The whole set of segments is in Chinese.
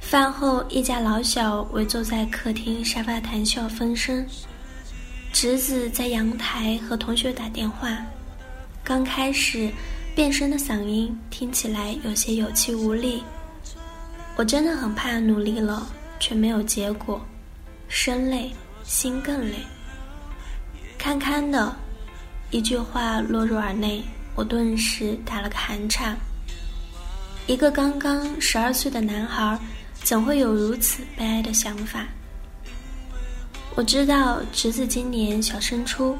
饭后，一家老小围坐在客厅沙发谈笑风生。侄子在阳台和同学打电话，刚开始变声的嗓音听起来有些有气无力。我真的很怕努力了却没有结果，身累心更累。堪堪的一句话落入耳内，我顿时打了个寒颤。一个刚刚十二岁的男孩。怎会有如此悲哀的想法？我知道侄子今年小升初，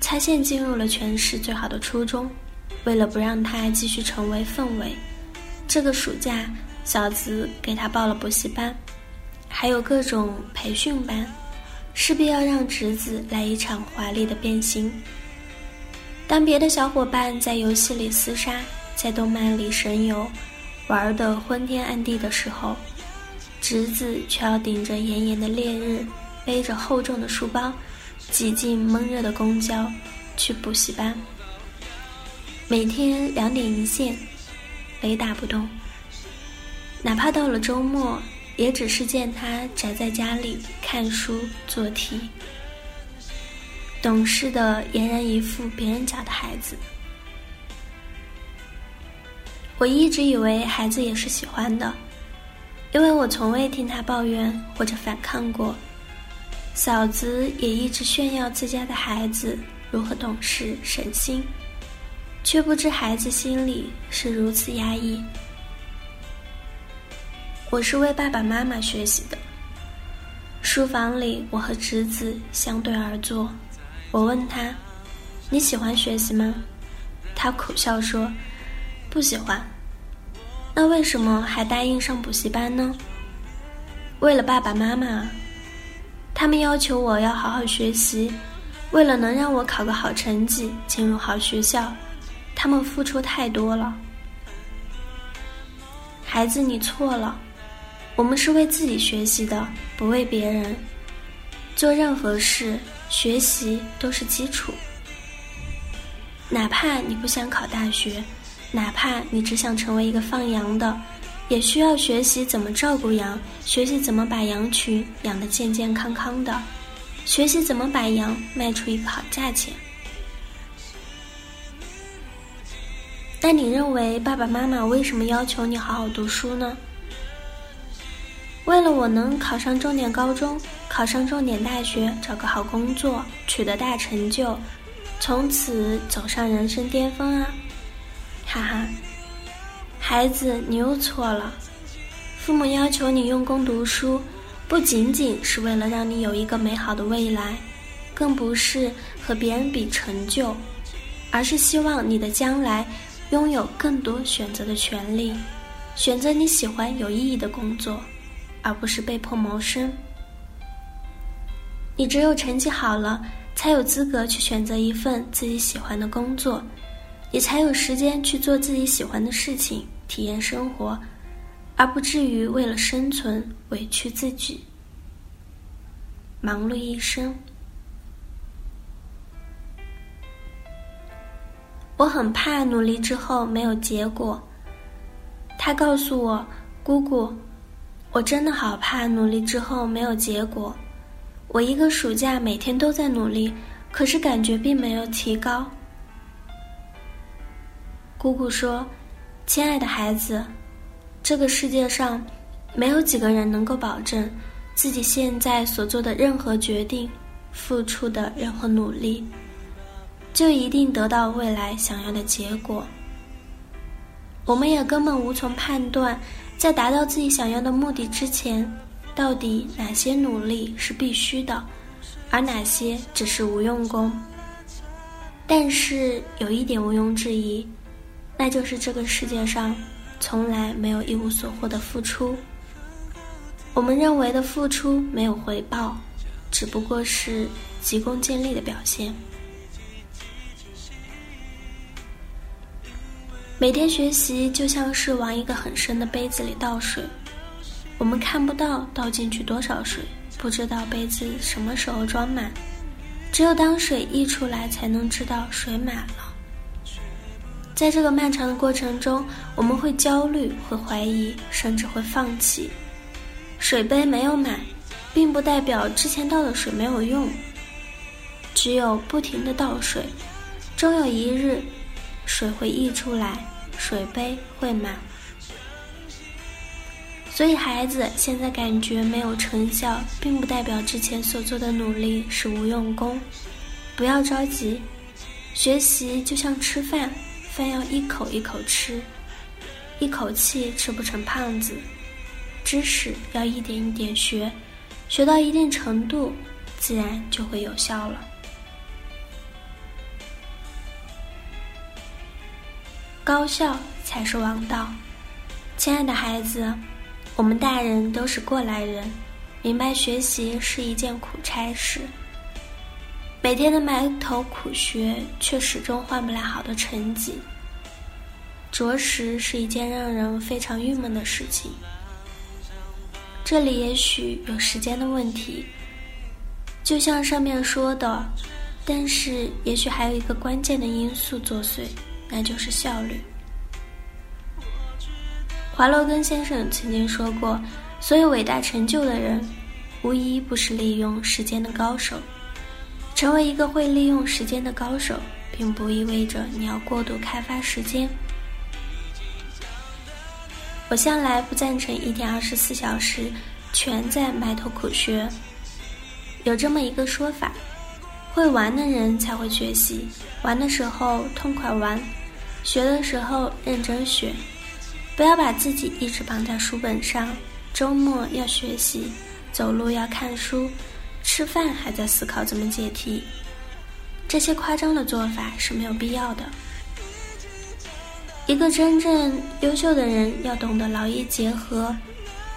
猜线进入了全市最好的初中。为了不让他继续成为氛围，这个暑假嫂子给他报了补习班，还有各种培训班，势必要让侄子来一场华丽的变形。当别的小伙伴在游戏里厮杀，在动漫里神游，玩得昏天暗地的时候。侄子却要顶着炎炎的烈日，背着厚重的书包，挤进闷热的公交去补习班。每天两点一线，雷打不动。哪怕到了周末，也只是见他宅在家里看书做题，懂事的俨然一副别人家的孩子。我一直以为孩子也是喜欢的。因为我从未听他抱怨或者反抗过，嫂子也一直炫耀自家的孩子如何懂事省心，却不知孩子心里是如此压抑。我是为爸爸妈妈学习的。书房里，我和侄子相对而坐，我问他：“你喜欢学习吗？”他苦笑说：“不喜欢。”那为什么还答应上补习班呢？为了爸爸妈妈，他们要求我要好好学习，为了能让我考个好成绩，进入好学校，他们付出太多了。孩子，你错了，我们是为自己学习的，不为别人。做任何事，学习都是基础，哪怕你不想考大学。哪怕你只想成为一个放羊的，也需要学习怎么照顾羊，学习怎么把羊群养得健健康康的，学习怎么把羊卖出一个好价钱。那你认为爸爸妈妈为什么要求你好好读书呢？为了我能考上重点高中，考上重点大学，找个好工作，取得大成就，从此走上人生巅峰啊！哈哈，孩子，你又错了。父母要求你用功读书，不仅仅是为了让你有一个美好的未来，更不是和别人比成就，而是希望你的将来拥有更多选择的权利，选择你喜欢有意义的工作，而不是被迫谋生。你只有成绩好了，才有资格去选择一份自己喜欢的工作。也才有时间去做自己喜欢的事情，体验生活，而不至于为了生存委屈自己，忙碌一生。我很怕努力之后没有结果。他告诉我：“姑姑，我真的好怕努力之后没有结果。我一个暑假每天都在努力，可是感觉并没有提高。”姑姑说：“亲爱的孩子，这个世界上没有几个人能够保证自己现在所做的任何决定、付出的任何努力，就一定得到未来想要的结果。我们也根本无从判断，在达到自己想要的目的之前，到底哪些努力是必须的，而哪些只是无用功。但是有一点毋庸置疑。”那就是这个世界上从来没有一无所获的付出。我们认为的付出没有回报，只不过是急功近利的表现。每天学习就像是往一个很深的杯子里倒水，我们看不到倒进去多少水，不知道杯子什么时候装满，只有当水溢出来，才能知道水满了。在这个漫长的过程中，我们会焦虑，会怀疑，甚至会放弃。水杯没有满，并不代表之前倒的水没有用。只有不停的倒水，终有一日，水会溢出来。水杯会满，所以孩子现在感觉没有成效，并不代表之前所做的努力是无用功。不要着急，学习就像吃饭，饭要一口一口吃，一口气吃不成胖子。知识要一点一点学，学到一定程度，自然就会有效了。高效才是王道，亲爱的孩子，我们大人都是过来人，明白学习是一件苦差事。每天的埋头苦学，却始终换不来好的成绩，着实是一件让人非常郁闷的事情。这里也许有时间的问题，就像上面说的，但是也许还有一个关键的因素作祟。那就是效率。华罗庚先生曾经说过：“所有伟大成就的人，无一不是利用时间的高手。成为一个会利用时间的高手，并不意味着你要过度开发时间。”我向来不赞成一天二十四小时全在埋头苦学。有这么一个说法：会玩的人才会学习，玩的时候痛快玩。学的时候认真学，不要把自己一直绑在书本上。周末要学习，走路要看书，吃饭还在思考怎么解题。这些夸张的做法是没有必要的。一个真正优秀的人要懂得劳逸结合，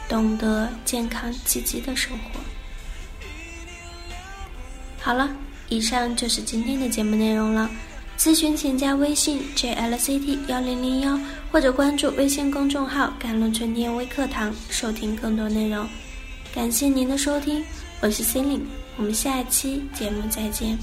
懂得健康积极的生活。好了，以上就是今天的节目内容了。咨询请加微信 jlct 幺零零幺，或者关注微信公众号“甘露春天微课堂”，收听更多内容。感谢您的收听，我是 c e l i n e 我们下一期节目再见。